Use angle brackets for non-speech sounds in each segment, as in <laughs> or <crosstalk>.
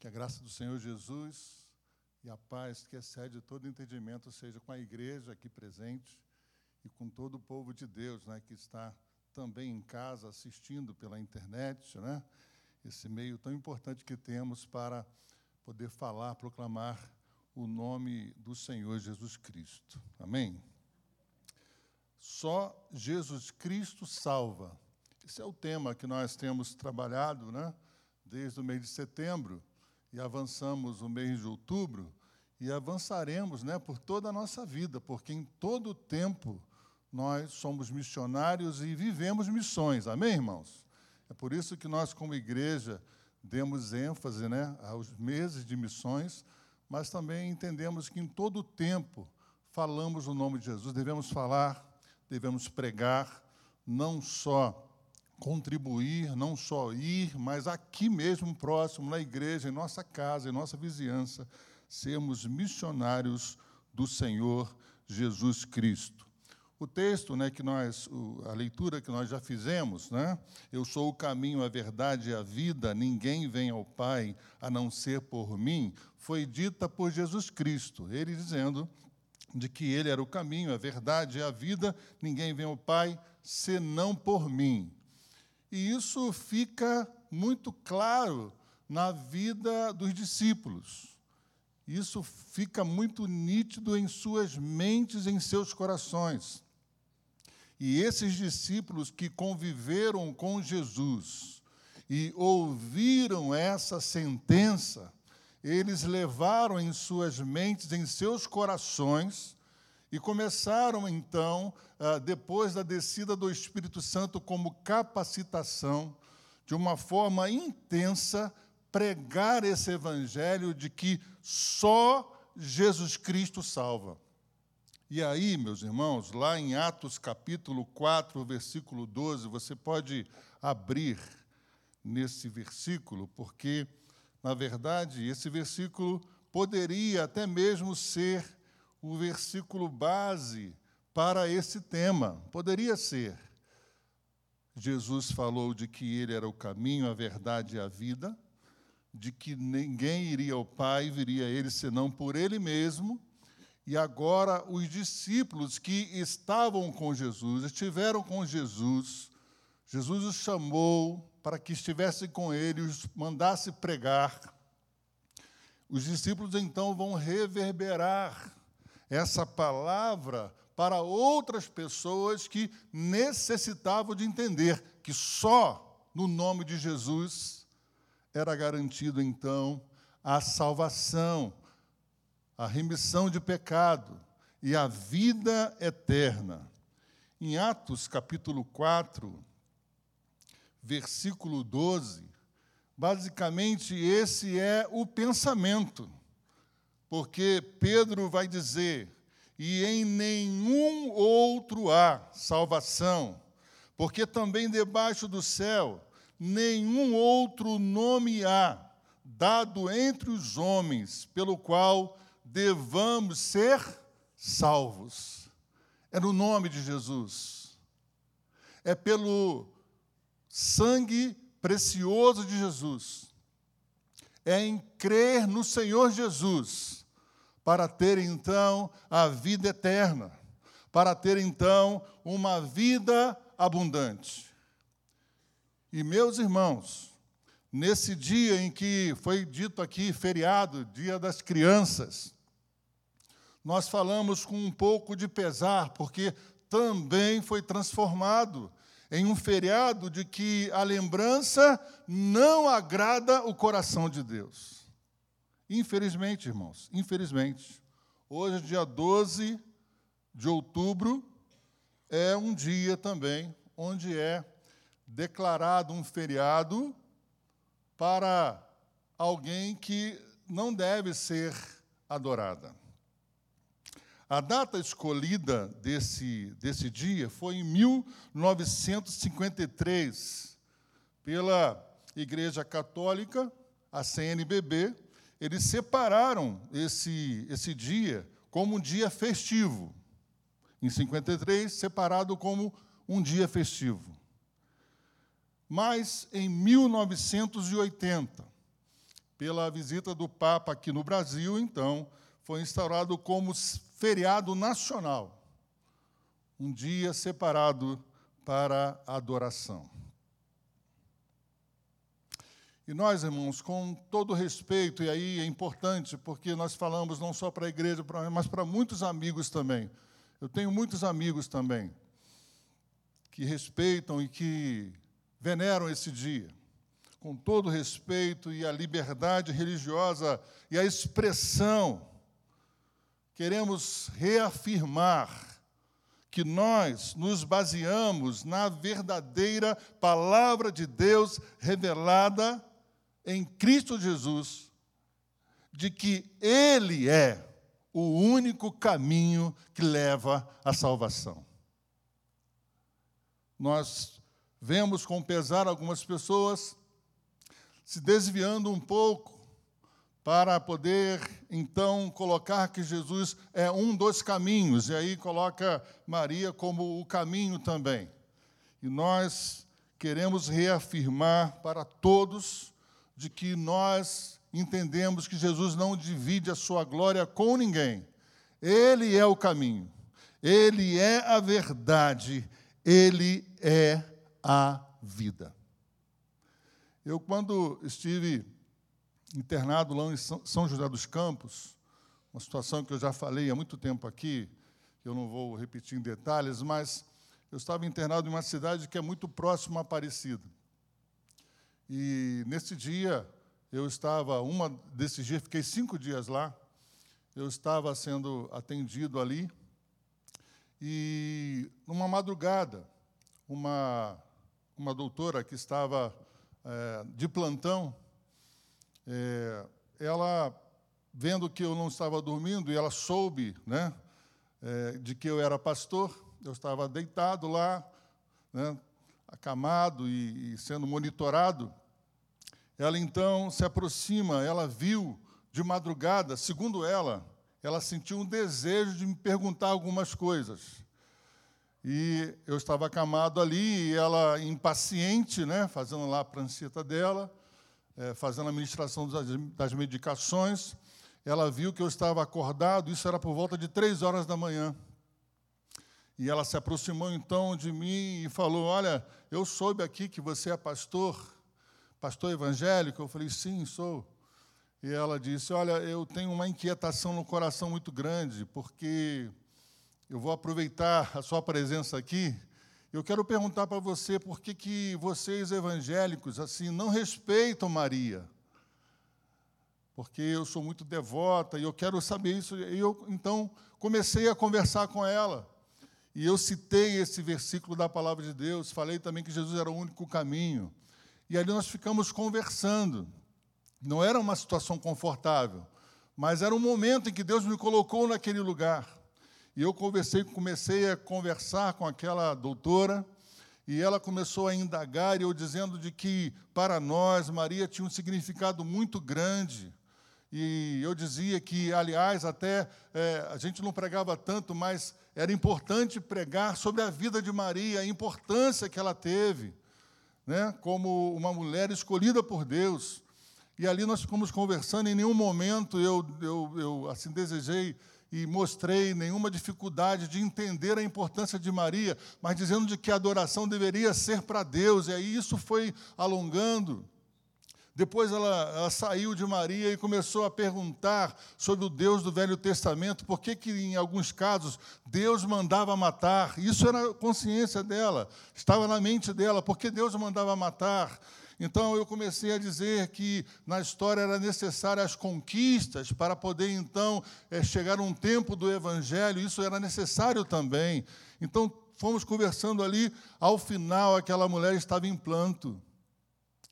Que a graça do Senhor Jesus e a paz que excede todo entendimento seja com a igreja aqui presente e com todo o povo de Deus, né, que está também em casa assistindo pela internet, né? Esse meio tão importante que temos para poder falar, proclamar o nome do Senhor Jesus Cristo. Amém. Só Jesus Cristo salva. Esse é o tema que nós temos trabalhado, né? Desde o mês de setembro e avançamos o mês de outubro e avançaremos né, por toda a nossa vida, porque em todo o tempo nós somos missionários e vivemos missões. Amém, irmãos? É por isso que nós, como igreja, demos ênfase né, aos meses de missões, mas também entendemos que em todo o tempo falamos o nome de Jesus. Devemos falar, devemos pregar, não só contribuir, não só ir, mas aqui mesmo, próximo, na igreja, em nossa casa, em nossa vizinhança, sermos missionários do Senhor Jesus Cristo. O texto, né, que nós, a leitura que nós já fizemos, né, eu sou o caminho, a verdade e a vida, ninguém vem ao Pai a não ser por mim, foi dita por Jesus Cristo, ele dizendo de que ele era o caminho, a verdade e a vida, ninguém vem ao Pai senão por mim. E isso fica muito claro na vida dos discípulos. Isso fica muito nítido em suas mentes, em seus corações. E esses discípulos que conviveram com Jesus e ouviram essa sentença, eles levaram em suas mentes, em seus corações, e começaram então, ah, depois da descida do Espírito Santo, como capacitação, de uma forma intensa, pregar esse evangelho de que só Jesus Cristo salva. E aí, meus irmãos, lá em Atos capítulo 4, versículo 12, você pode abrir nesse versículo, porque, na verdade, esse versículo poderia até mesmo ser o versículo base para esse tema. Poderia ser. Jesus falou de que ele era o caminho, a verdade e a vida, de que ninguém iria ao Pai, viria a ele senão por ele mesmo. E agora os discípulos que estavam com Jesus, estiveram com Jesus, Jesus os chamou para que estivessem com ele, os mandasse pregar. Os discípulos então vão reverberar essa palavra para outras pessoas que necessitavam de entender que só no nome de Jesus era garantido então a salvação, a remissão de pecado e a vida eterna. Em Atos capítulo 4, versículo 12, basicamente esse é o pensamento porque Pedro vai dizer: e em nenhum outro há salvação, porque também debaixo do céu nenhum outro nome há dado entre os homens pelo qual devamos ser salvos. É no nome de Jesus. É pelo sangue precioso de Jesus. É em crer no Senhor Jesus para ter então a vida eterna, para ter então uma vida abundante. E meus irmãos, nesse dia em que foi dito aqui feriado, Dia das Crianças, nós falamos com um pouco de pesar, porque também foi transformado em um feriado de que a lembrança não agrada o coração de Deus. Infelizmente, irmãos, infelizmente, hoje, dia 12 de outubro, é um dia também onde é declarado um feriado para alguém que não deve ser adorada. A data escolhida desse, desse dia foi em 1953, pela Igreja Católica, a CNBB, eles separaram esse, esse dia como um dia festivo. Em 53, separado como um dia festivo. Mas em 1980, pela visita do Papa aqui no Brasil, então, foi instaurado como feriado nacional, um dia separado para adoração. E nós, irmãos, com todo respeito, e aí é importante, porque nós falamos não só para a igreja, mas para muitos amigos também. Eu tenho muitos amigos também que respeitam e que veneram esse dia, com todo respeito e a liberdade religiosa e a expressão. Queremos reafirmar que nós nos baseamos na verdadeira palavra de Deus revelada em Cristo Jesus de que Ele é o único caminho que leva à salvação. Nós vemos com pesar algumas pessoas se desviando um pouco para poder então colocar que Jesus é um dos caminhos, e aí coloca Maria como o caminho também. E nós queremos reafirmar para todos de que nós entendemos que Jesus não divide a sua glória com ninguém. Ele é o caminho, ele é a verdade, ele é a vida. Eu, quando estive internado lá em São José dos Campos, uma situação que eu já falei há muito tempo aqui, eu não vou repetir em detalhes, mas eu estava internado em uma cidade que é muito próxima a Aparecida. E nesse dia, eu estava, uma desses dias, fiquei cinco dias lá, eu estava sendo atendido ali, e numa madrugada, uma, uma doutora que estava é, de plantão, é, ela, vendo que eu não estava dormindo, e ela soube né, é, de que eu era pastor, eu estava deitado lá, né, acamado e, e sendo monitorado, ela então se aproxima, ela viu de madrugada, segundo ela, ela sentiu um desejo de me perguntar algumas coisas. E eu estava acamado ali, e ela, impaciente, né, fazendo lá a pranceta dela, é, fazendo a administração das, das medicações, ela viu que eu estava acordado, isso era por volta de três horas da manhã. E ela se aproximou então de mim e falou: Olha, eu soube aqui que você é pastor pastor evangélico? Eu falei, sim, sou. E ela disse: Olha, eu tenho uma inquietação no coração muito grande, porque eu vou aproveitar a sua presença aqui. Eu quero perguntar para você por que, que vocês evangélicos assim não respeitam Maria. Porque eu sou muito devota e eu quero saber isso. E eu então comecei a conversar com ela. E eu citei esse versículo da palavra de Deus, falei também que Jesus era o único caminho. E ali nós ficamos conversando. Não era uma situação confortável, mas era um momento em que Deus me colocou naquele lugar. E eu conversei, comecei a conversar com aquela doutora, e ela começou a indagar, e eu dizendo de que para nós Maria tinha um significado muito grande. E eu dizia que, aliás, até é, a gente não pregava tanto, mas era importante pregar sobre a vida de Maria, a importância que ela teve né, como uma mulher escolhida por Deus. E ali nós ficamos conversando, em nenhum momento eu, eu, eu assim desejei e mostrei nenhuma dificuldade de entender a importância de Maria, mas dizendo de que a adoração deveria ser para Deus, e aí isso foi alongando. Depois ela, ela, saiu de Maria e começou a perguntar sobre o Deus do Velho Testamento, por que, que em alguns casos Deus mandava matar. Isso era consciência dela, estava na mente dela, por que Deus mandava matar. Então eu comecei a dizer que na história era necessária as conquistas para poder então é, chegar um tempo do Evangelho, isso era necessário também. Então fomos conversando ali, ao final aquela mulher estava em planto.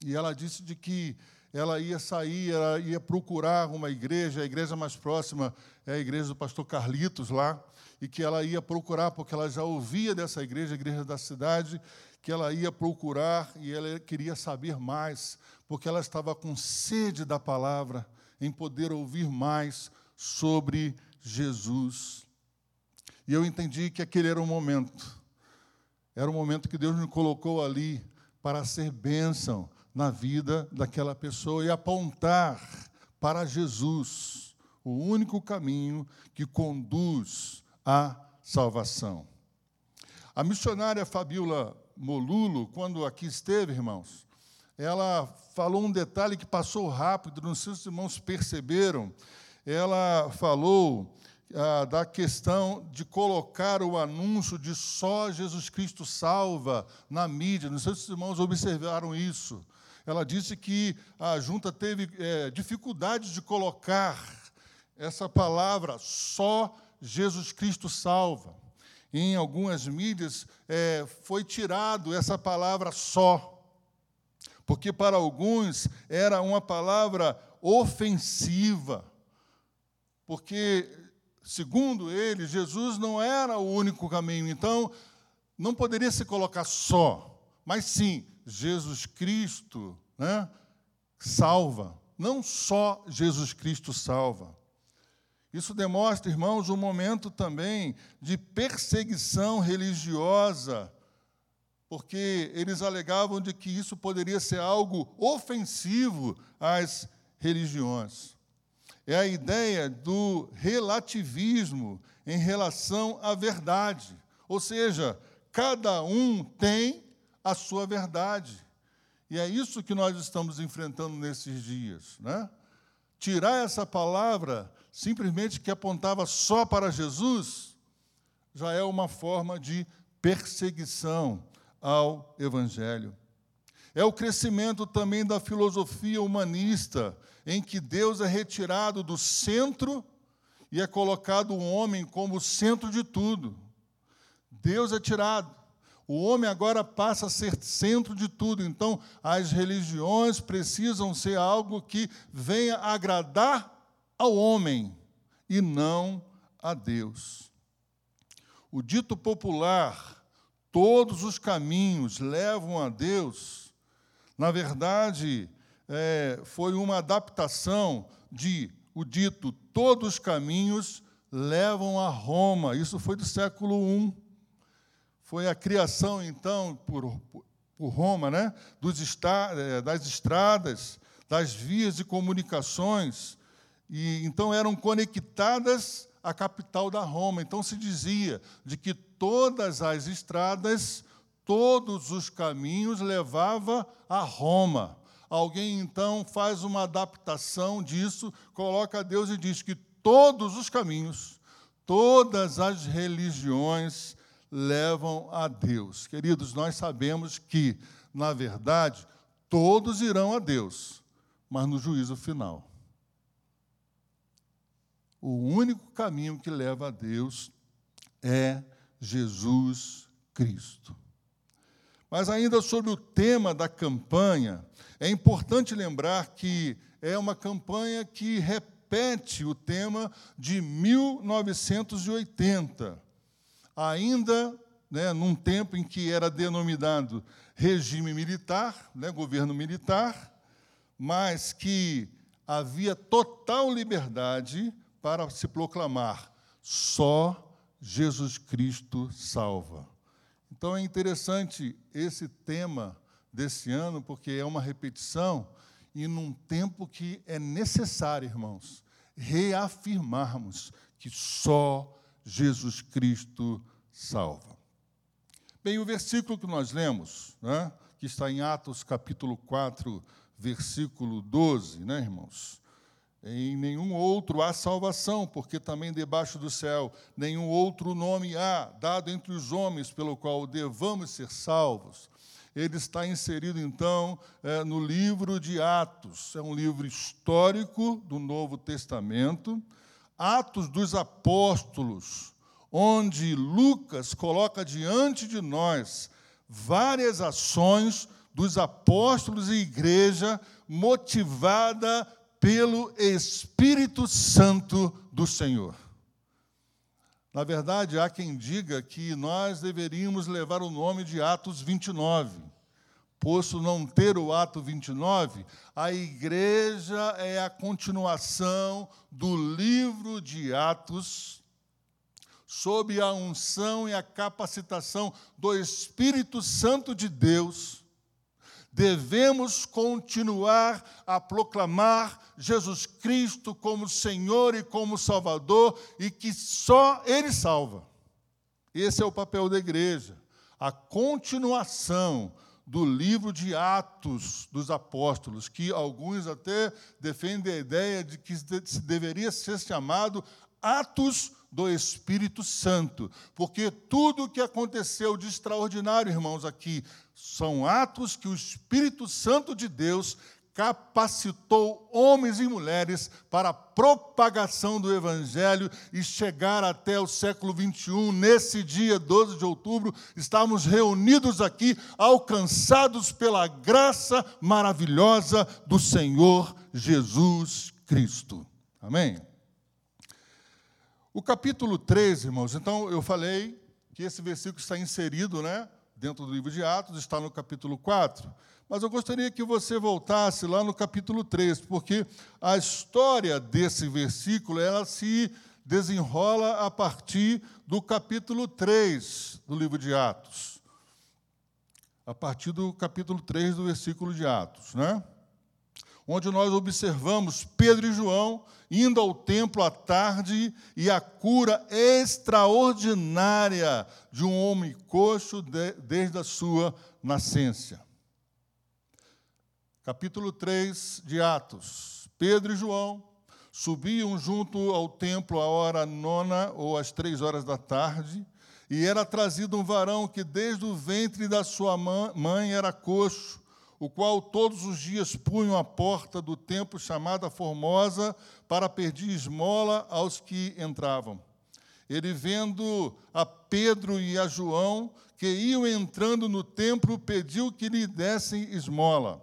E ela disse de que ela ia sair, ela ia procurar uma igreja, a igreja mais próxima é a igreja do pastor Carlitos lá, e que ela ia procurar, porque ela já ouvia dessa igreja, a igreja da cidade, que ela ia procurar e ela queria saber mais, porque ela estava com sede da palavra, em poder ouvir mais sobre Jesus. E eu entendi que aquele era o momento, era o momento que Deus me colocou ali para ser bênção na vida daquela pessoa e apontar para Jesus, o único caminho que conduz à salvação. A missionária Fabiola Molulo, quando aqui esteve, irmãos, ela falou um detalhe que passou rápido, não sei se os irmãos perceberam. Ela falou ah, da questão de colocar o anúncio de só Jesus Cristo salva na mídia. Não sei se os irmãos observaram isso. Ela disse que a junta teve é, dificuldade de colocar essa palavra só Jesus Cristo salva. Em algumas mídias é, foi tirado essa palavra só, porque para alguns era uma palavra ofensiva, porque segundo ele, Jesus não era o único caminho. Então, não poderia se colocar só, mas sim, Jesus Cristo né, salva. Não só Jesus Cristo salva. Isso demonstra, irmãos, um momento também de perseguição religiosa, porque eles alegavam de que isso poderia ser algo ofensivo às religiões é a ideia do relativismo em relação à verdade. Ou seja, cada um tem a sua verdade. E é isso que nós estamos enfrentando nesses dias. Né? Tirar essa palavra simplesmente que apontava só para Jesus já é uma forma de perseguição ao Evangelho. É o crescimento também da filosofia humanista, em que Deus é retirado do centro e é colocado o homem como centro de tudo. Deus é tirado. O homem agora passa a ser centro de tudo. Então, as religiões precisam ser algo que venha agradar ao homem e não a Deus. O dito popular, todos os caminhos levam a Deus, na verdade, é, foi uma adaptação de o dito todos os caminhos levam a Roma. Isso foi do século I. Foi a criação, então, por, por Roma, né? Dos é, das estradas, das vias de comunicações. E então eram conectadas à capital da Roma. Então se dizia de que todas as estradas, todos os caminhos levava a Roma. Alguém então faz uma adaptação disso, coloca Deus e diz que todos os caminhos, todas as religiões levam a Deus. Queridos, nós sabemos que, na verdade, todos irão a Deus, mas no juízo final. O único caminho que leva a Deus é Jesus Cristo. Mas ainda sobre o tema da campanha, é importante lembrar que é uma campanha que repete o tema de 1980, ainda né, num tempo em que era denominado regime militar, né, governo militar, mas que havia total liberdade para se proclamar só Jesus Cristo salva. Então é interessante esse tema desse ano, porque é uma repetição e num tempo que é necessário, irmãos, reafirmarmos que só Jesus Cristo salva. Bem, o versículo que nós lemos, né, que está em Atos capítulo 4, versículo 12, né, irmãos? Em nenhum outro há salvação, porque também debaixo do céu nenhum outro nome há dado entre os homens pelo qual devamos ser salvos ele está inserido, então, é, no livro de Atos. É um livro histórico do Novo Testamento. Atos dos Apóstolos, onde Lucas coloca diante de nós várias ações dos apóstolos e igreja motivada pelo Espírito Santo do Senhor. Na verdade, há quem diga que nós deveríamos levar o nome de Atos 29. Posto não ter o ato 29, a igreja é a continuação do livro de Atos, sob a unção e a capacitação do Espírito Santo de Deus, devemos continuar a proclamar Jesus Cristo como Senhor e como Salvador e que só Ele salva. Esse é o papel da igreja, a continuação do livro de Atos dos Apóstolos, que alguns até defendem a ideia de que deveria ser chamado Atos do Espírito Santo, porque tudo o que aconteceu de extraordinário, irmãos, aqui, são atos que o Espírito Santo de Deus capacitou homens e mulheres para a propagação do Evangelho e chegar até o século 21. Nesse dia, 12 de outubro, estamos reunidos aqui, alcançados pela graça maravilhosa do Senhor Jesus Cristo. Amém? O capítulo 13, irmãos, então eu falei que esse versículo está inserido né, dentro do livro de Atos, está no capítulo 4. Mas eu gostaria que você voltasse lá no capítulo 3, porque a história desse versículo ela se desenrola a partir do capítulo 3 do livro de Atos. A partir do capítulo 3 do versículo de Atos, né? Onde nós observamos Pedro e João indo ao templo à tarde e a cura extraordinária de um homem coxo desde a sua nascença capítulo 3 de Atos. Pedro e João subiam junto ao templo à hora nona ou às três horas da tarde, e era trazido um varão que desde o ventre da sua mãe era coxo, o qual todos os dias punham a porta do templo chamada Formosa para pedir esmola aos que entravam. Ele, vendo a Pedro e a João, que iam entrando no templo, pediu que lhe dessem esmola.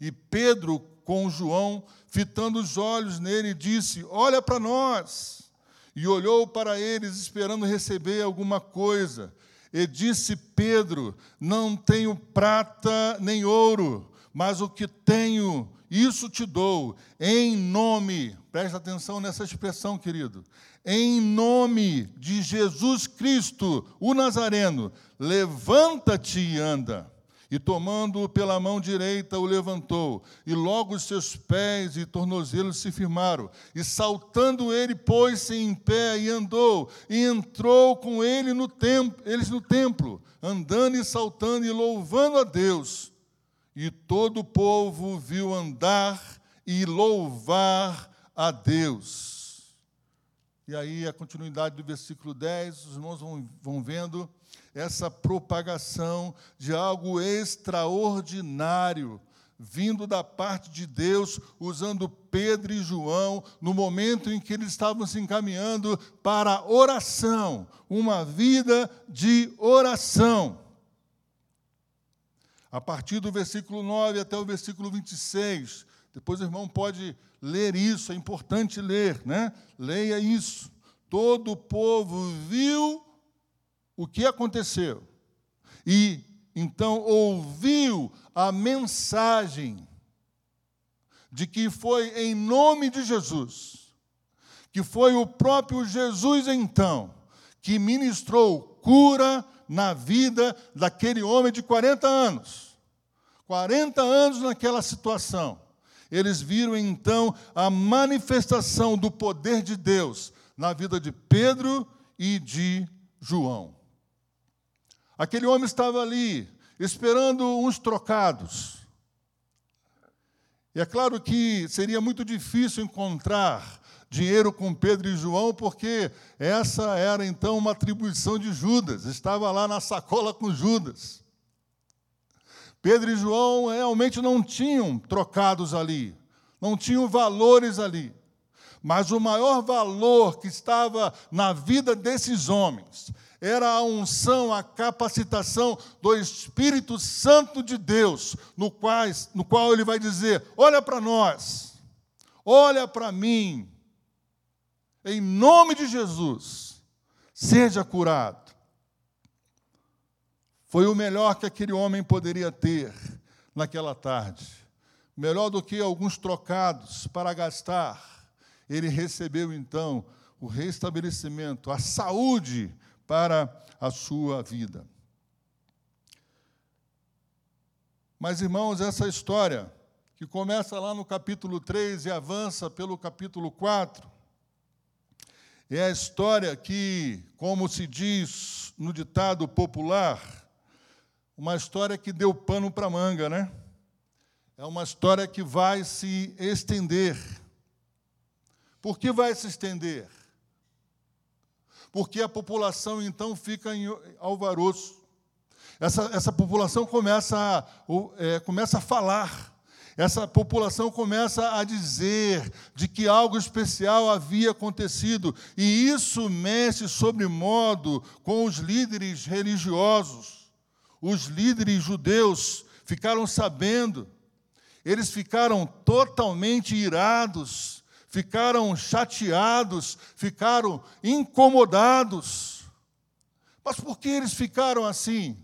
E Pedro, com João, fitando os olhos nele, disse: Olha para nós. E olhou para eles, esperando receber alguma coisa. E disse Pedro: Não tenho prata nem ouro, mas o que tenho, isso te dou, em nome, presta atenção nessa expressão, querido, em nome de Jesus Cristo, o Nazareno, levanta-te e anda. E tomando-o pela mão direita, o levantou, e logo os seus pés e tornozelos se firmaram. E saltando ele, pôs-se em pé e andou, e entrou com ele no templo, eles no templo, andando e saltando e louvando a Deus. E todo o povo viu andar e louvar a Deus. E aí a continuidade do versículo 10, os irmãos vão, vão vendo essa propagação de algo extraordinário vindo da parte de Deus, usando Pedro e João, no momento em que eles estavam se encaminhando para a oração, uma vida de oração. A partir do versículo 9 até o versículo 26, depois o irmão pode ler isso, é importante ler, né? Leia isso. Todo o povo viu o que aconteceu. E então ouviu a mensagem de que foi em nome de Jesus, que foi o próprio Jesus então, que ministrou cura na vida daquele homem de 40 anos. 40 anos naquela situação. Eles viram então a manifestação do poder de Deus na vida de Pedro e de João. Aquele homem estava ali, esperando uns trocados. E é claro que seria muito difícil encontrar dinheiro com Pedro e João, porque essa era então uma atribuição de Judas, estava lá na sacola com Judas. Pedro e João realmente não tinham trocados ali, não tinham valores ali. Mas o maior valor que estava na vida desses homens era a unção, a capacitação do Espírito Santo de Deus, no qual, no qual ele vai dizer: olha para nós, olha para mim, em nome de Jesus, seja curado. Foi o melhor que aquele homem poderia ter naquela tarde, melhor do que alguns trocados para gastar. Ele recebeu então o restabelecimento, a saúde para a sua vida. Mas, irmãos, essa história, que começa lá no capítulo 3 e avança pelo capítulo 4, é a história que, como se diz no ditado popular, uma história que deu pano para manga, né? É uma história que vai se estender. Por que vai se estender? Porque a população então fica em alvoroço. Essa, essa população começa a, é, começa a falar essa população começa a dizer de que algo especial havia acontecido, e isso mexe sobre modo com os líderes religiosos. Os líderes judeus ficaram sabendo, eles ficaram totalmente irados, ficaram chateados, ficaram incomodados. Mas por que eles ficaram assim?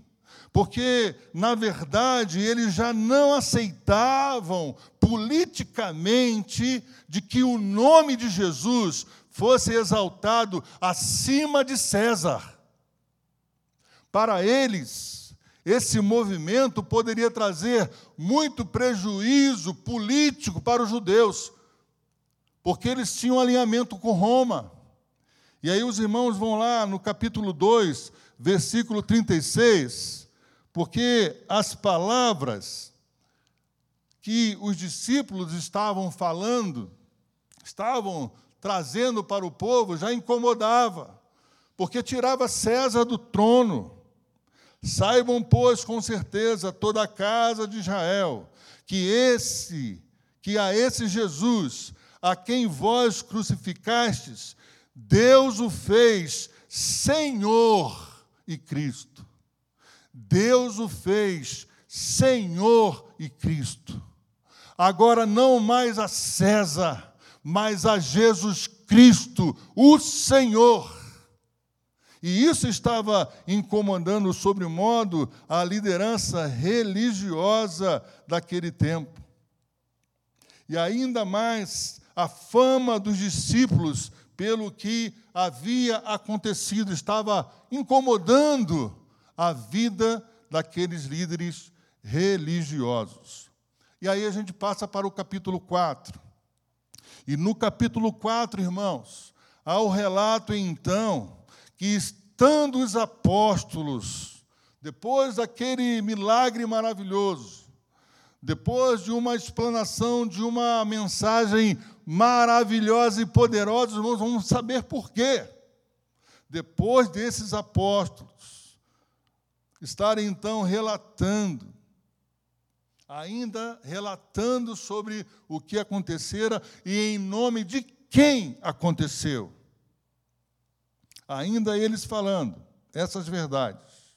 porque, na verdade, eles já não aceitavam politicamente de que o nome de Jesus fosse exaltado acima de César. Para eles, esse movimento poderia trazer muito prejuízo político para os judeus, porque eles tinham alinhamento com Roma. E aí os irmãos vão lá no capítulo 2, versículo 36, porque as palavras que os discípulos estavam falando, estavam trazendo para o povo, já incomodava, porque tirava César do trono. Saibam, pois, com certeza, toda a casa de Israel, que esse, que a esse Jesus, a quem vós crucificastes, Deus o fez Senhor e Cristo. Deus o fez Senhor e Cristo. Agora não mais a César, mas a Jesus Cristo, o Senhor. E isso estava incomodando sobremodo a liderança religiosa daquele tempo. E ainda mais a fama dos discípulos pelo que havia acontecido estava incomodando a vida daqueles líderes religiosos. E aí a gente passa para o capítulo 4. E no capítulo 4, irmãos, há o relato então que estando os apóstolos, depois daquele milagre maravilhoso, depois de uma explanação de uma mensagem maravilhosa e poderosa, vamos saber por quê. Depois desses apóstolos, estarem então relatando, ainda relatando sobre o que acontecera e em nome de quem aconteceu. Ainda eles falando essas verdades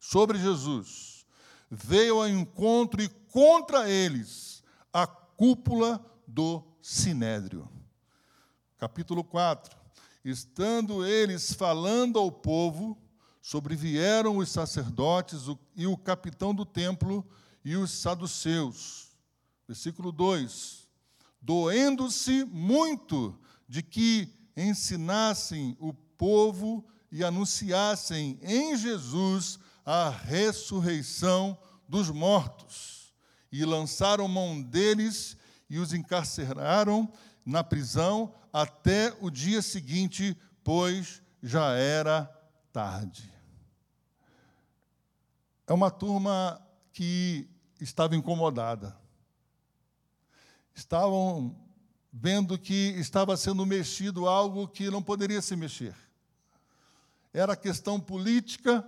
sobre Jesus, veio ao encontro e contra eles a cúpula do sinédrio. Capítulo 4. Estando eles falando ao povo, sobrevieram os sacerdotes e o capitão do templo e os saduceus. Versículo 2: Doendo-se muito de que ensinassem o povo e anunciassem em Jesus a ressurreição dos mortos. E lançaram mão deles e os encarceraram na prisão até o dia seguinte, pois já era tarde. É uma turma que estava incomodada. Estavam vendo que estava sendo mexido algo que não poderia se mexer. Era questão política,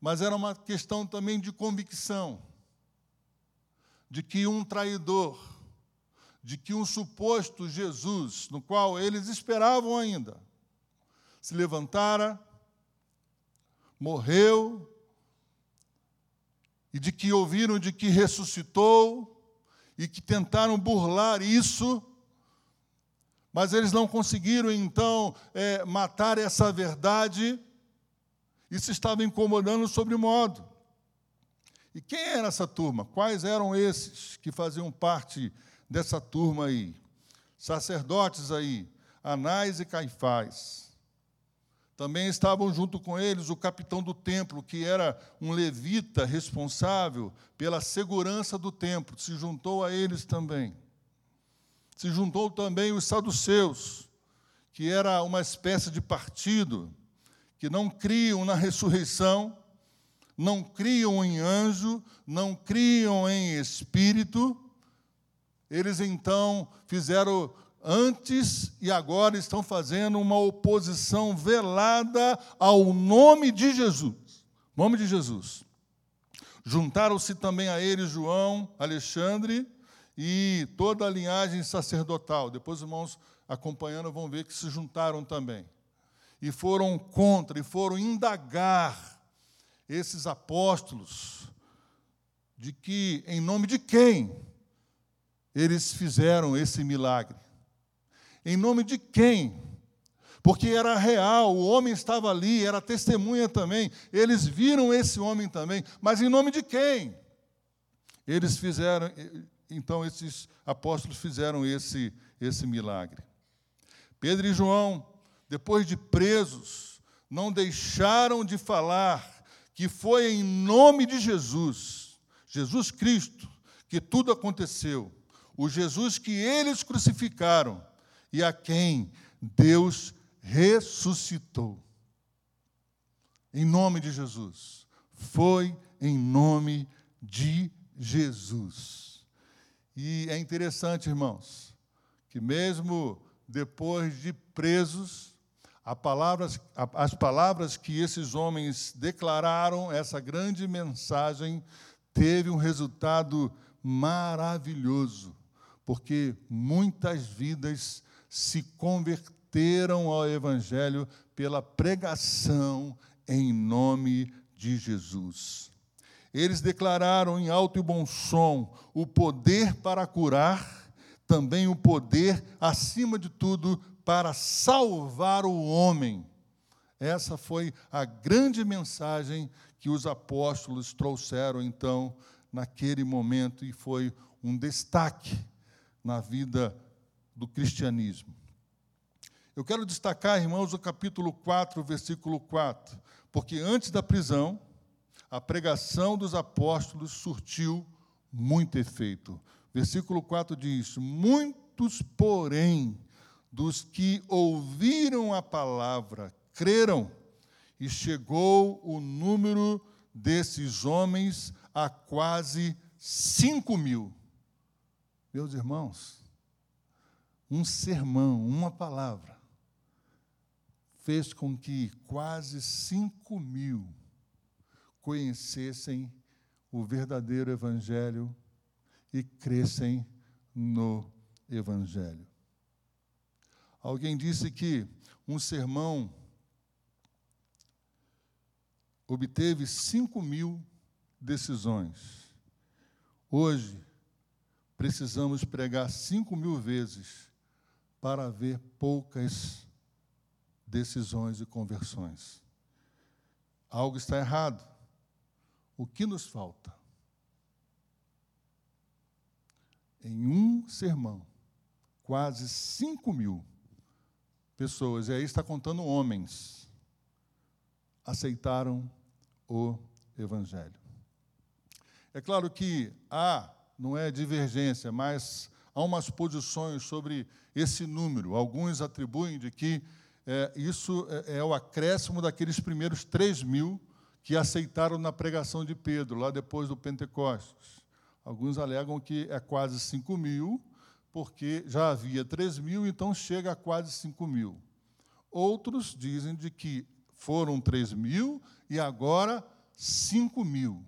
mas era uma questão também de convicção, de que um traidor, de que um suposto Jesus, no qual eles esperavam ainda, se levantara, morreu, e de que ouviram de que ressuscitou, e que tentaram burlar isso, mas eles não conseguiram então é, matar essa verdade, isso estava incomodando sobre modo. E quem era essa turma? Quais eram esses que faziam parte dessa turma aí? Sacerdotes aí, Anás e Caifás. Também estavam junto com eles o capitão do templo, que era um levita responsável pela segurança do templo, se juntou a eles também. Se juntou também os saduceus, que era uma espécie de partido, que não criam na ressurreição, não criam em anjo, não criam em espírito. Eles então fizeram antes e agora estão fazendo uma oposição velada ao nome de Jesus. Nome de Jesus. Juntaram-se também a ele João, Alexandre e toda a linhagem sacerdotal. Depois os irmãos acompanhando vão ver que se juntaram também. E foram contra, e foram indagar esses apóstolos de que, em nome de quem, eles fizeram esse milagre. Em nome de quem? Porque era real, o homem estava ali, era testemunha também. Eles viram esse homem também, mas em nome de quem? Eles fizeram, então esses apóstolos fizeram esse esse milagre. Pedro e João, depois de presos, não deixaram de falar que foi em nome de Jesus, Jesus Cristo, que tudo aconteceu. O Jesus que eles crucificaram e a quem Deus ressuscitou. Em nome de Jesus. Foi em nome de Jesus. E é interessante, irmãos, que mesmo depois de presos, as palavras que esses homens declararam, essa grande mensagem, teve um resultado maravilhoso, porque muitas vidas se converteram ao Evangelho pela pregação em nome de Jesus. Eles declararam em alto e bom som o poder para curar, também o poder, acima de tudo, para salvar o homem. Essa foi a grande mensagem que os apóstolos trouxeram, então, naquele momento, e foi um destaque na vida do cristianismo. Eu quero destacar, irmãos, o capítulo 4, versículo 4, porque antes da prisão, a pregação dos apóstolos surtiu muito efeito. Versículo 4 diz: Muitos, porém, dos que ouviram a palavra creram, e chegou o número desses homens a quase cinco mil. Meus irmãos, um sermão, uma palavra, fez com que quase cinco mil conhecessem o verdadeiro Evangelho e crescem no Evangelho. Alguém disse que um sermão obteve cinco mil decisões. Hoje, precisamos pregar cinco mil vezes para ver poucas decisões e conversões. Algo está errado. O que nos falta? Em um sermão, quase cinco mil pessoas, e aí está contando homens, aceitaram o Evangelho. É claro que há, não é divergência, mas há umas posições sobre esse número. Alguns atribuem de que é, isso é, é, o acréscimo daqueles primeiros 3 mil que aceitaram na pregação de Pedro, lá depois do Pentecostes. Alguns alegam que é quase 5 mil, porque já havia 3 mil, então chega a quase 5 mil. Outros dizem de que foram 3 mil e agora 5 mil.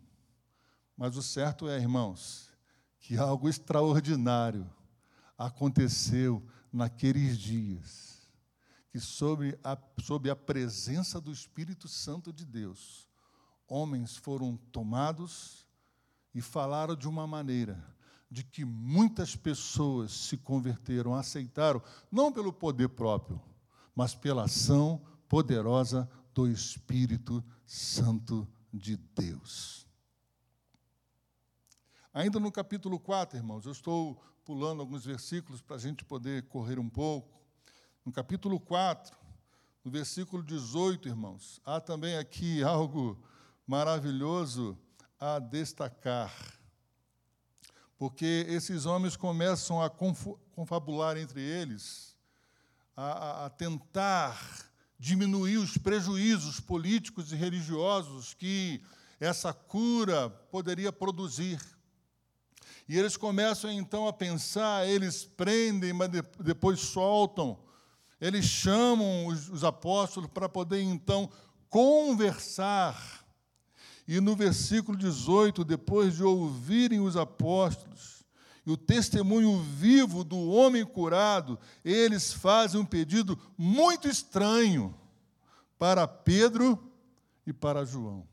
Mas o certo é, irmãos, que algo extraordinário aconteceu naqueles dias, que sob a, sob a presença do Espírito Santo de Deus, homens foram tomados e falaram de uma maneira de que muitas pessoas se converteram, aceitaram, não pelo poder próprio, mas pela ação poderosa do Espírito Santo de Deus. Ainda no capítulo 4, irmãos, eu estou pulando alguns versículos para a gente poder correr um pouco. No capítulo 4, no versículo 18, irmãos, há também aqui <laughs> algo maravilhoso a destacar. Porque esses homens começam a confabular entre eles, a, a tentar diminuir os prejuízos políticos e religiosos que essa cura poderia produzir. E eles começam então a pensar, eles prendem, mas depois soltam. Eles chamam os, os apóstolos para poder então conversar. E no versículo 18, depois de ouvirem os apóstolos e o testemunho vivo do homem curado, eles fazem um pedido muito estranho para Pedro e para João.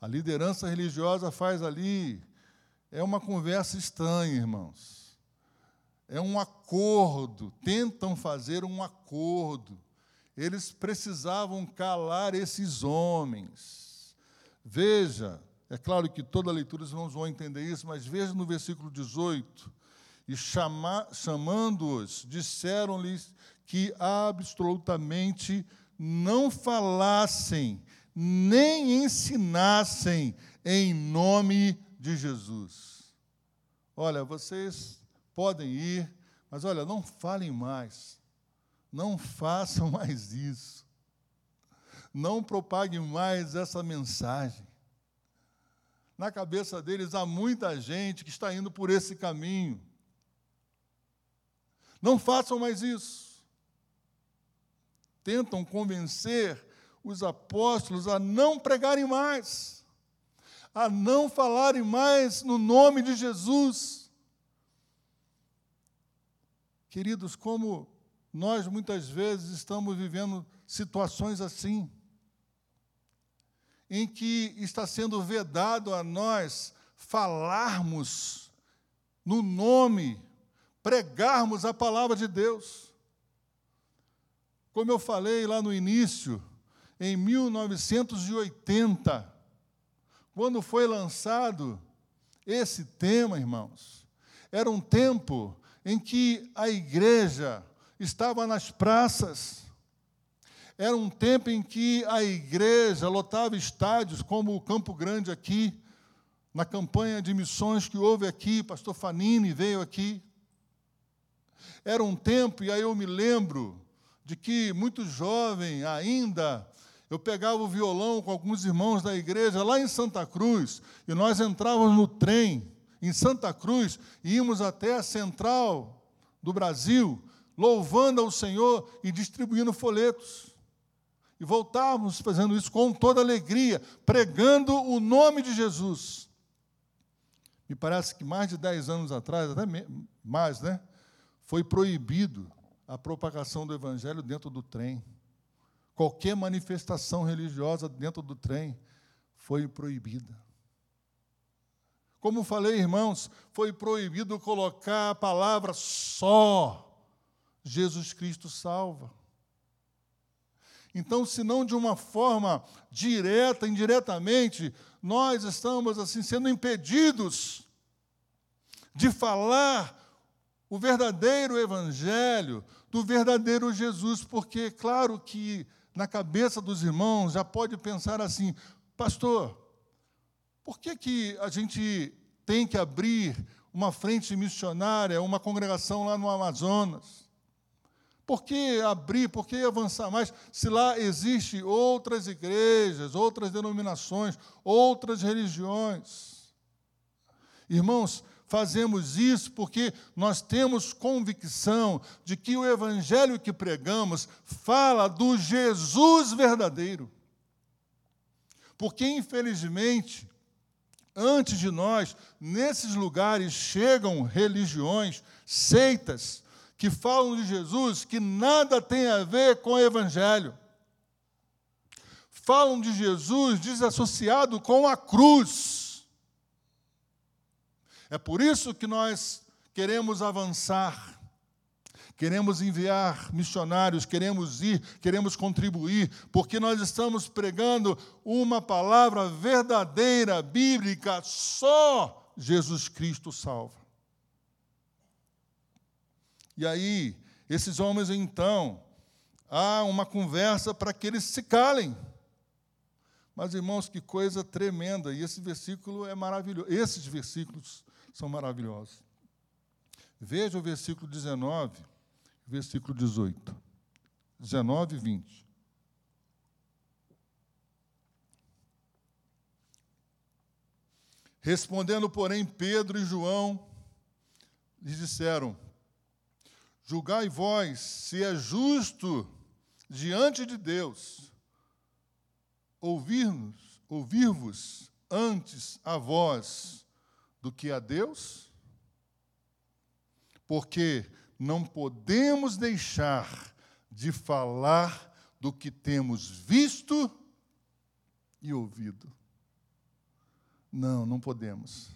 A liderança religiosa faz ali, é uma conversa estranha, irmãos. É um acordo, tentam fazer um acordo. Eles precisavam calar esses homens. Veja, é claro que toda a leitura os irmãos vão entender isso, mas veja no versículo 18: E chamando-os, disseram-lhes que absolutamente não falassem nem ensinassem em nome de Jesus. Olha, vocês podem ir, mas olha, não falem mais. Não façam <laughs> mais isso. Não propaguem mais essa mensagem. Na cabeça deles há muita gente que está indo por esse caminho. Não façam mais isso. Tentam convencer os apóstolos a não pregarem mais, a não falarem mais no nome de Jesus. Queridos, como nós muitas vezes estamos vivendo situações assim, em que está sendo vedado a nós falarmos no nome, pregarmos a palavra de Deus. Como eu falei lá no início, em 1980, quando foi lançado esse tema, irmãos. Era um tempo em que a igreja estava nas praças. Era um tempo em que a igreja lotava estádios, como o Campo Grande aqui, na campanha de missões que houve aqui, pastor Fanini veio aqui. Era um tempo, e aí eu me lembro de que muito jovem ainda, eu pegava o violão com alguns irmãos da igreja lá em Santa Cruz, e nós entrávamos no trem em Santa Cruz e íamos até a central do Brasil, louvando ao Senhor e distribuindo folhetos. E voltávamos fazendo isso com toda alegria, pregando o nome de Jesus. Me parece que mais de dez anos atrás, até mais, né? Foi proibido a propagação do evangelho dentro do trem. Qualquer manifestação religiosa dentro do trem foi proibida. Como falei, irmãos, foi proibido colocar a palavra só. Jesus Cristo salva. Então, se não de uma forma direta, indiretamente, nós estamos assim sendo impedidos de falar o verdadeiro evangelho, do verdadeiro Jesus, porque claro que na cabeça dos irmãos já pode pensar assim: pastor, por que, que a gente tem que abrir uma frente missionária, uma congregação lá no Amazonas? Por que abrir, por que avançar mais, se lá existem outras igrejas, outras denominações, outras religiões? Irmãos, fazemos isso porque nós temos convicção de que o evangelho que pregamos fala do Jesus verdadeiro. Porque, infelizmente, antes de nós, nesses lugares chegam religiões, seitas, que falam de Jesus que nada tem a ver com o Evangelho. Falam de Jesus desassociado com a cruz é por isso que nós queremos avançar, queremos enviar missionários, queremos ir, queremos contribuir, porque nós estamos pregando uma palavra verdadeira, bíblica, só Jesus Cristo salva. E aí, esses homens então, há uma conversa para que eles se calem. Mas, irmãos, que coisa tremenda, e esse versículo é maravilhoso. Esses versículos são maravilhosos. Veja o versículo 19, versículo 18. 19 e 20. Respondendo, porém, Pedro e João lhes disseram: Julgai vós se é justo diante de Deus ouvir-nos, ouvir-vos antes a vós do que a Deus? Porque não podemos deixar de falar do que temos visto e ouvido. Não, não podemos.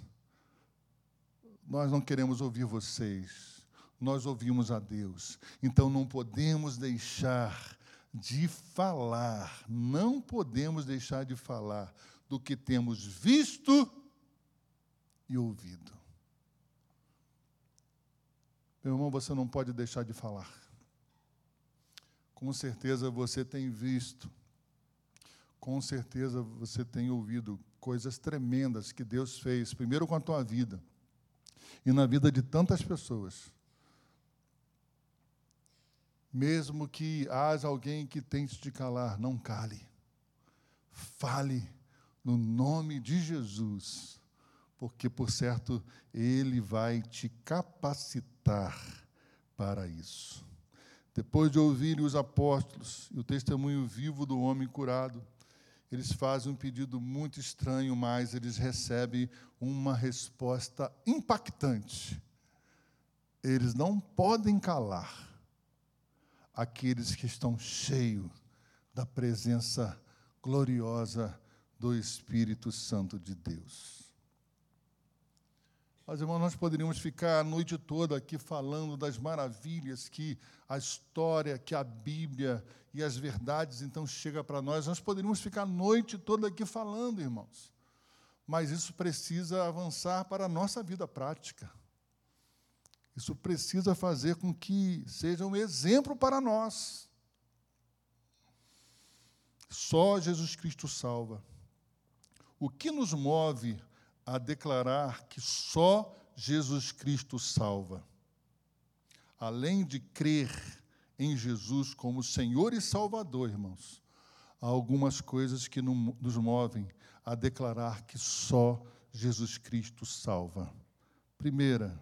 Nós não queremos ouvir vocês, nós ouvimos a Deus. Então não podemos deixar de falar, não podemos deixar de falar do que temos visto e ouvido. Meu irmão, você não pode deixar de falar. Com certeza você tem visto, com certeza você tem ouvido coisas tremendas que Deus fez, primeiro com a tua vida e na vida de tantas pessoas. Mesmo que haja alguém que tente te calar, não cale. Fale no nome de Jesus, porque, por certo, Ele vai te capacitar para isso. Depois de ouvirem os apóstolos e o testemunho vivo do homem curado, eles fazem um pedido muito estranho, mas eles recebem uma resposta impactante. Eles não podem calar aqueles que estão cheios da presença gloriosa do Espírito Santo de Deus. Mas, irmãos, nós poderíamos ficar a noite toda aqui falando das maravilhas que a história, que a Bíblia e as verdades então chega para nós. Nós poderíamos ficar a noite toda aqui falando, irmãos. Mas isso precisa avançar para a nossa vida prática. Isso precisa fazer com que seja um exemplo para nós. Só Jesus Cristo salva. O que nos move a declarar que só Jesus Cristo salva. Além de crer em Jesus como Senhor e Salvador, irmãos, há algumas coisas que nos movem a declarar que só Jesus Cristo salva. Primeira,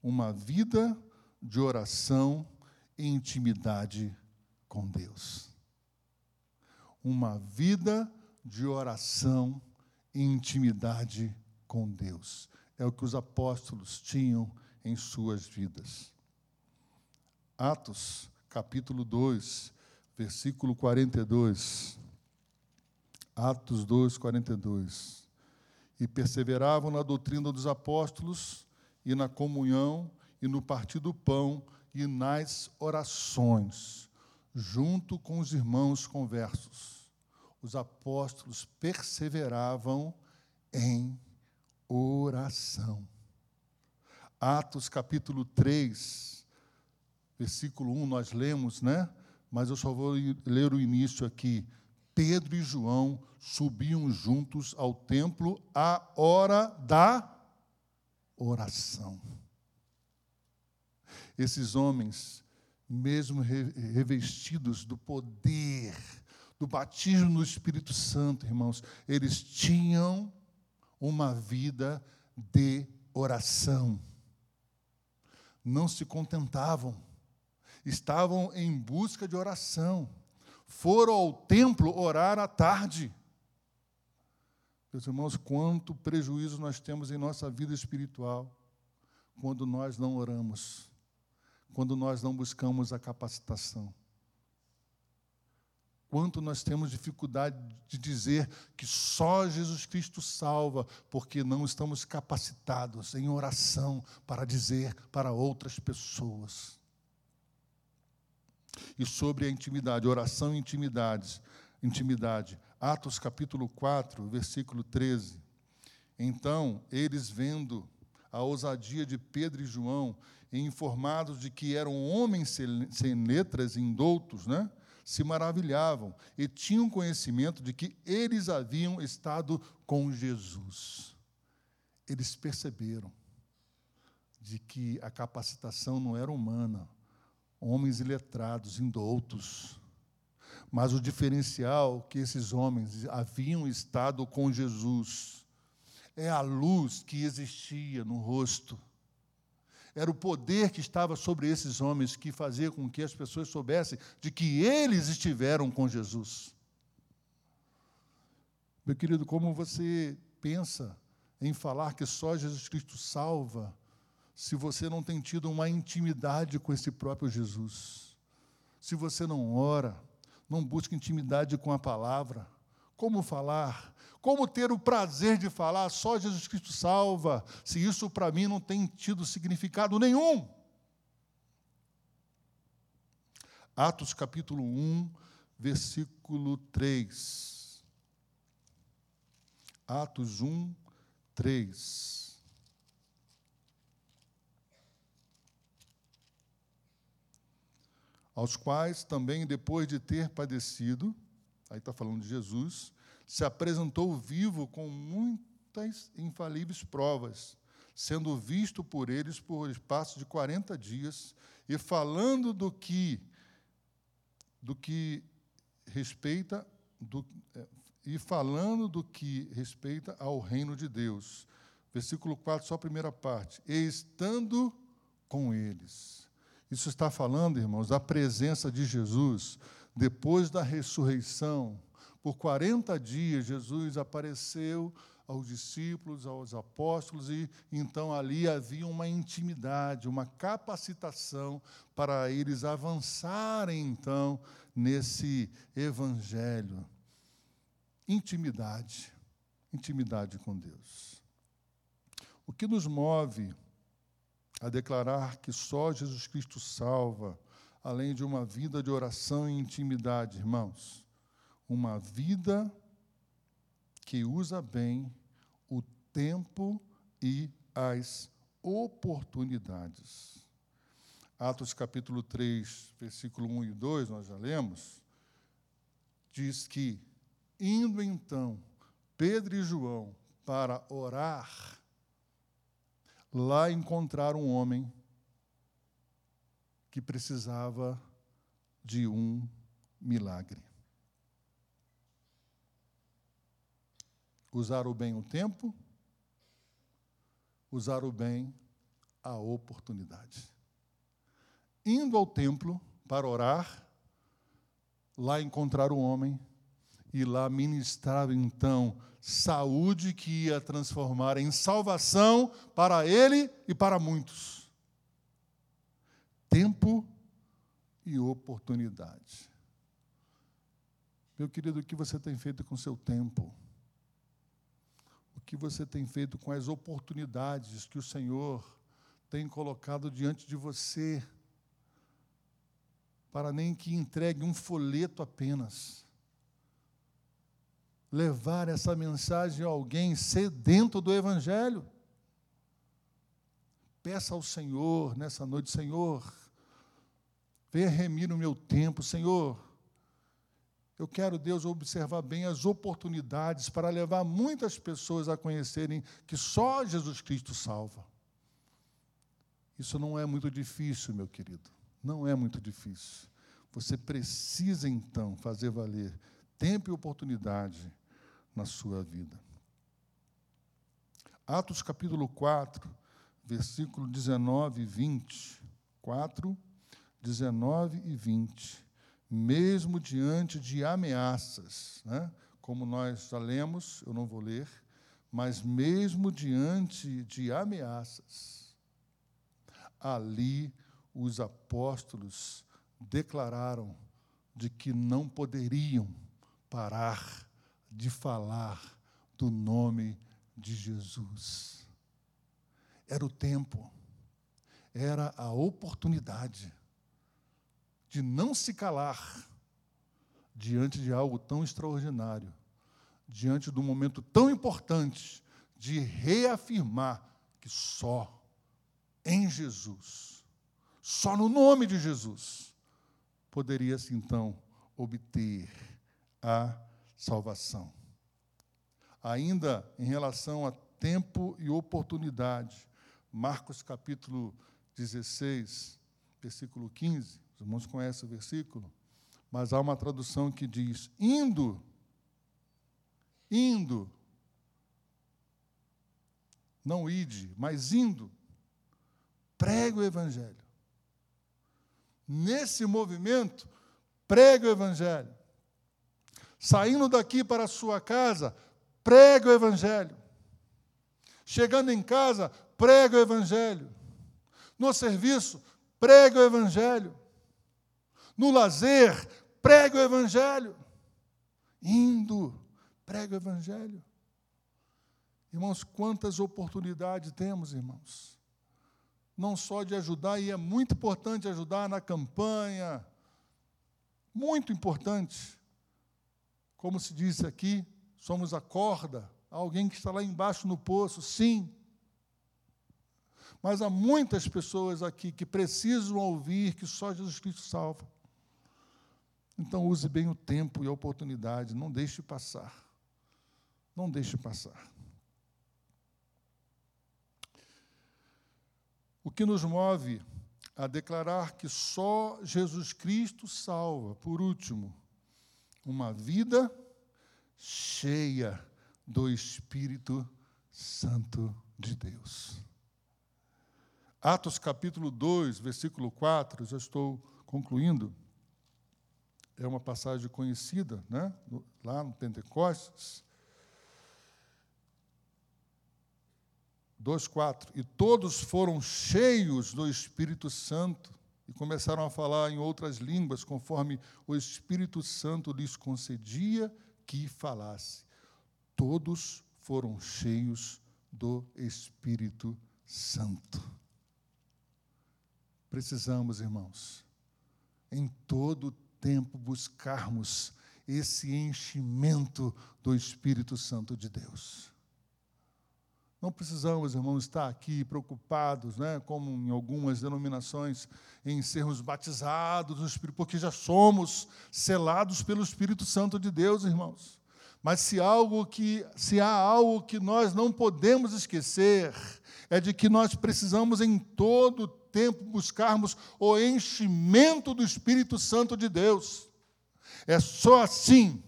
uma vida de oração e intimidade com Deus. Uma vida de oração e intimidade com Deus. É o que os apóstolos tinham em suas vidas. Atos, capítulo 2, versículo 42. Atos 2, 42. E perseveravam na doutrina dos apóstolos, e na comunhão, e no partir do pão, e nas orações, junto com os irmãos conversos. Os apóstolos perseveravam em oração. Atos capítulo 3, versículo 1, nós lemos, né? Mas eu só vou ler o início aqui. Pedro e João subiam juntos ao templo à hora da oração. Esses homens, mesmo revestidos do poder, do batismo no Espírito Santo, irmãos, eles tinham uma vida de oração. Não se contentavam, estavam em busca de oração. Foram ao templo orar à tarde. Meus irmãos, quanto prejuízo nós temos em nossa vida espiritual quando nós não oramos, quando nós não buscamos a capacitação quanto nós temos dificuldade de dizer que só Jesus Cristo salva, porque não estamos capacitados em oração para dizer para outras pessoas. E sobre a intimidade, oração e intimidade, intimidade. Atos capítulo 4, versículo 13. Então, eles vendo a ousadia de Pedro e João, e informados de que eram homens sem letras, indoutos, né? Se maravilhavam e tinham conhecimento de que eles haviam estado com Jesus. Eles perceberam de que a capacitação não era humana, homens iletrados, indoutos. Mas o diferencial que esses homens haviam estado com Jesus é a luz que existia no rosto. Era o poder que estava sobre esses homens que fazia com que as pessoas soubessem de que eles estiveram com Jesus. Meu querido, como você pensa em falar que só Jesus Cristo salva se você não tem tido uma intimidade com esse próprio Jesus. Se você não ora, não busca intimidade com a palavra, como falar? Como ter o prazer de falar só Jesus Cristo salva, se isso para mim não tem tido significado nenhum? Atos capítulo 1, versículo 3. Atos 1, 3. aos quais também, depois de ter padecido, aí está falando de Jesus, se apresentou vivo com muitas infalíveis provas, sendo visto por eles por espaço de 40 dias, e falando do que do que respeita do, é, e falando do que respeita ao reino de Deus. Versículo 4, só a primeira parte. E estando com eles. Isso está falando, irmãos, da presença de Jesus depois da ressurreição. Por 40 dias, Jesus apareceu aos discípulos, aos apóstolos, e então ali havia uma intimidade, uma capacitação para eles avançarem, então, nesse evangelho. Intimidade, intimidade com Deus. O que nos move a declarar que só Jesus Cristo salva, além de uma vida de oração e intimidade, irmãos. Uma vida que usa bem o tempo e as oportunidades. Atos capítulo 3, versículo 1 e 2, nós já lemos, diz que, indo então Pedro e João para orar, Lá encontraram um homem que precisava de um milagre. Usaram bem o tempo, usaram bem a oportunidade. Indo ao templo para orar, lá encontraram um homem e lá ministraram então saúde que ia transformar em salvação para ele e para muitos. Tempo e oportunidade. Meu querido, o que você tem feito com o seu tempo? O que você tem feito com as oportunidades que o Senhor tem colocado diante de você? Para nem que entregue um folheto apenas levar essa mensagem a alguém sedento do Evangelho. Peça ao Senhor nessa noite, Senhor, venha remir o meu tempo, Senhor. Eu quero, Deus, observar bem as oportunidades para levar muitas pessoas a conhecerem que só Jesus Cristo salva. Isso não é muito difícil, meu querido. Não é muito difícil. Você precisa, então, fazer valer tempo e oportunidade na sua vida. Atos capítulo 4, versículo 19 e 20. 4, 19 e 20. Mesmo diante de ameaças, né? como nós já lemos, eu não vou ler, mas mesmo diante de ameaças, ali os apóstolos declararam de que não poderiam parar de falar do nome de Jesus. Era o tempo, era a oportunidade de não se calar diante de algo tão extraordinário, diante de um momento tão importante de reafirmar que só em Jesus, só no nome de Jesus, poderia-se então obter a salvação. Ainda em relação a tempo e oportunidade, Marcos capítulo 16, versículo 15, os irmãos conhecem o versículo, mas há uma tradução que diz: indo, indo, não ide, mas indo, pregue o Evangelho. Nesse movimento, pregue o Evangelho. Saindo daqui para a sua casa, pregue o Evangelho. Chegando em casa, pregue o Evangelho. No serviço, pregue o Evangelho. No lazer, pregue o Evangelho. Indo, pregue o Evangelho. Irmãos, quantas oportunidades temos, irmãos? Não só de ajudar, e é muito importante ajudar na campanha, muito importante. Como se diz aqui, somos a corda, alguém que está lá embaixo no poço, sim. Mas há muitas pessoas aqui que precisam ouvir que só Jesus Cristo salva. Então use bem o tempo e a oportunidade, não deixe passar. Não deixe passar. O que nos move a declarar que só Jesus Cristo salva, por último, uma vida cheia do Espírito Santo de Deus. Atos capítulo 2, versículo 4, já estou concluindo. É uma passagem conhecida, né? lá no Pentecostes. 2,4. E todos foram cheios do Espírito Santo e começaram a falar em outras línguas, conforme o Espírito Santo lhes concedia que falasse. Todos foram cheios do Espírito Santo. Precisamos, irmãos, em todo tempo buscarmos esse enchimento do Espírito Santo de Deus. Não precisamos, irmãos, estar aqui preocupados, né, como em algumas denominações, em sermos batizados no Espírito, porque já somos selados pelo Espírito Santo de Deus, irmãos. Mas se algo que se há algo que nós não podemos esquecer, é de que nós precisamos em todo tempo buscarmos o enchimento do Espírito Santo de Deus. É só assim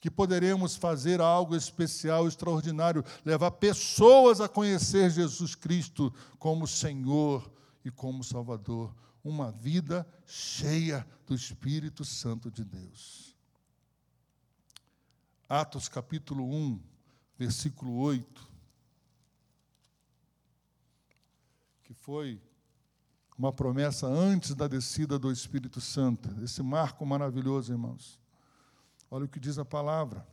que poderemos fazer algo especial, extraordinário, levar pessoas a conhecer Jesus Cristo como Senhor e como Salvador. Uma vida cheia do Espírito Santo de Deus. Atos capítulo 1, versículo 8. Que foi uma promessa antes da descida do Espírito Santo. Esse marco maravilhoso, irmãos. Olha o que diz a palavra: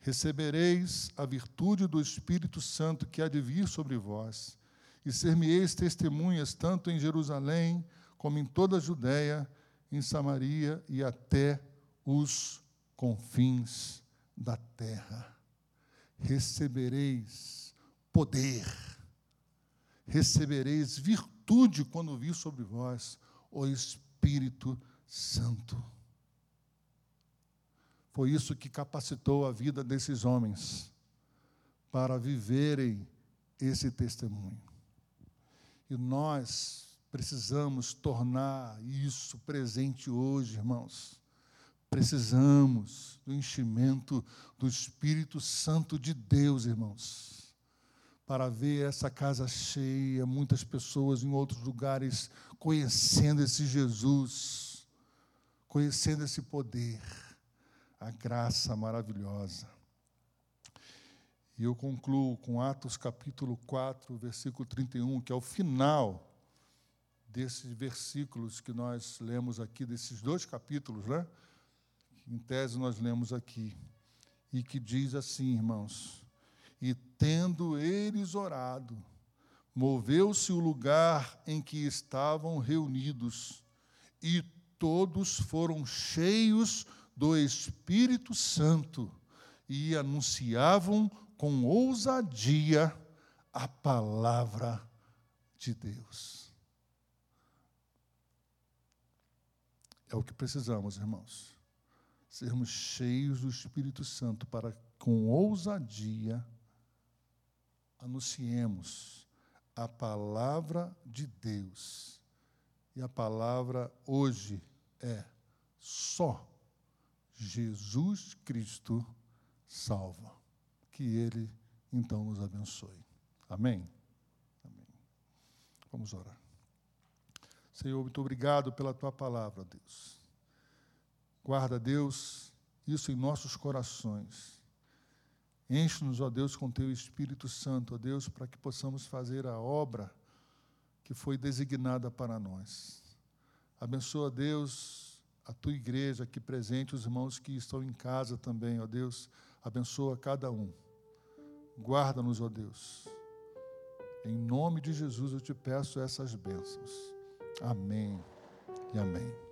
Recebereis a virtude do Espírito Santo que há de vir sobre vós, e ser-me-eis testemunhas tanto em Jerusalém, como em toda a Judéia, em Samaria e até os confins da terra. Recebereis poder, recebereis virtude quando vir sobre vós o Espírito Santo. Foi isso que capacitou a vida desses homens para viverem esse testemunho. E nós precisamos tornar isso presente hoje, irmãos. Precisamos do enchimento do Espírito Santo de Deus, irmãos, para ver essa casa cheia, muitas pessoas em outros lugares conhecendo esse Jesus, conhecendo esse poder a graça maravilhosa. E eu concluo com Atos capítulo 4, versículo 31, que é o final desses versículos que nós lemos aqui, desses dois capítulos, né? Em tese nós lemos aqui. E que diz assim, irmãos: E tendo eles orado, moveu-se o lugar em que estavam reunidos, e todos foram cheios do Espírito Santo e anunciavam com ousadia a palavra de Deus. É o que precisamos, irmãos. Sermos cheios do Espírito Santo para, com ousadia, anunciemos a palavra de Deus. E a palavra hoje é só Jesus Cristo salva. Que Ele então nos abençoe. Amém? Amém. Vamos orar. Senhor, muito obrigado pela tua palavra, Deus. Guarda, Deus, isso em nossos corações. Enche-nos, ó Deus, com teu Espírito Santo, ó Deus, para que possamos fazer a obra que foi designada para nós. Abençoa, Deus, a tua igreja aqui presente, os irmãos que estão em casa também, ó Deus. Abençoa cada um. Guarda-nos, ó Deus. Em nome de Jesus eu te peço essas bênçãos. Amém e amém.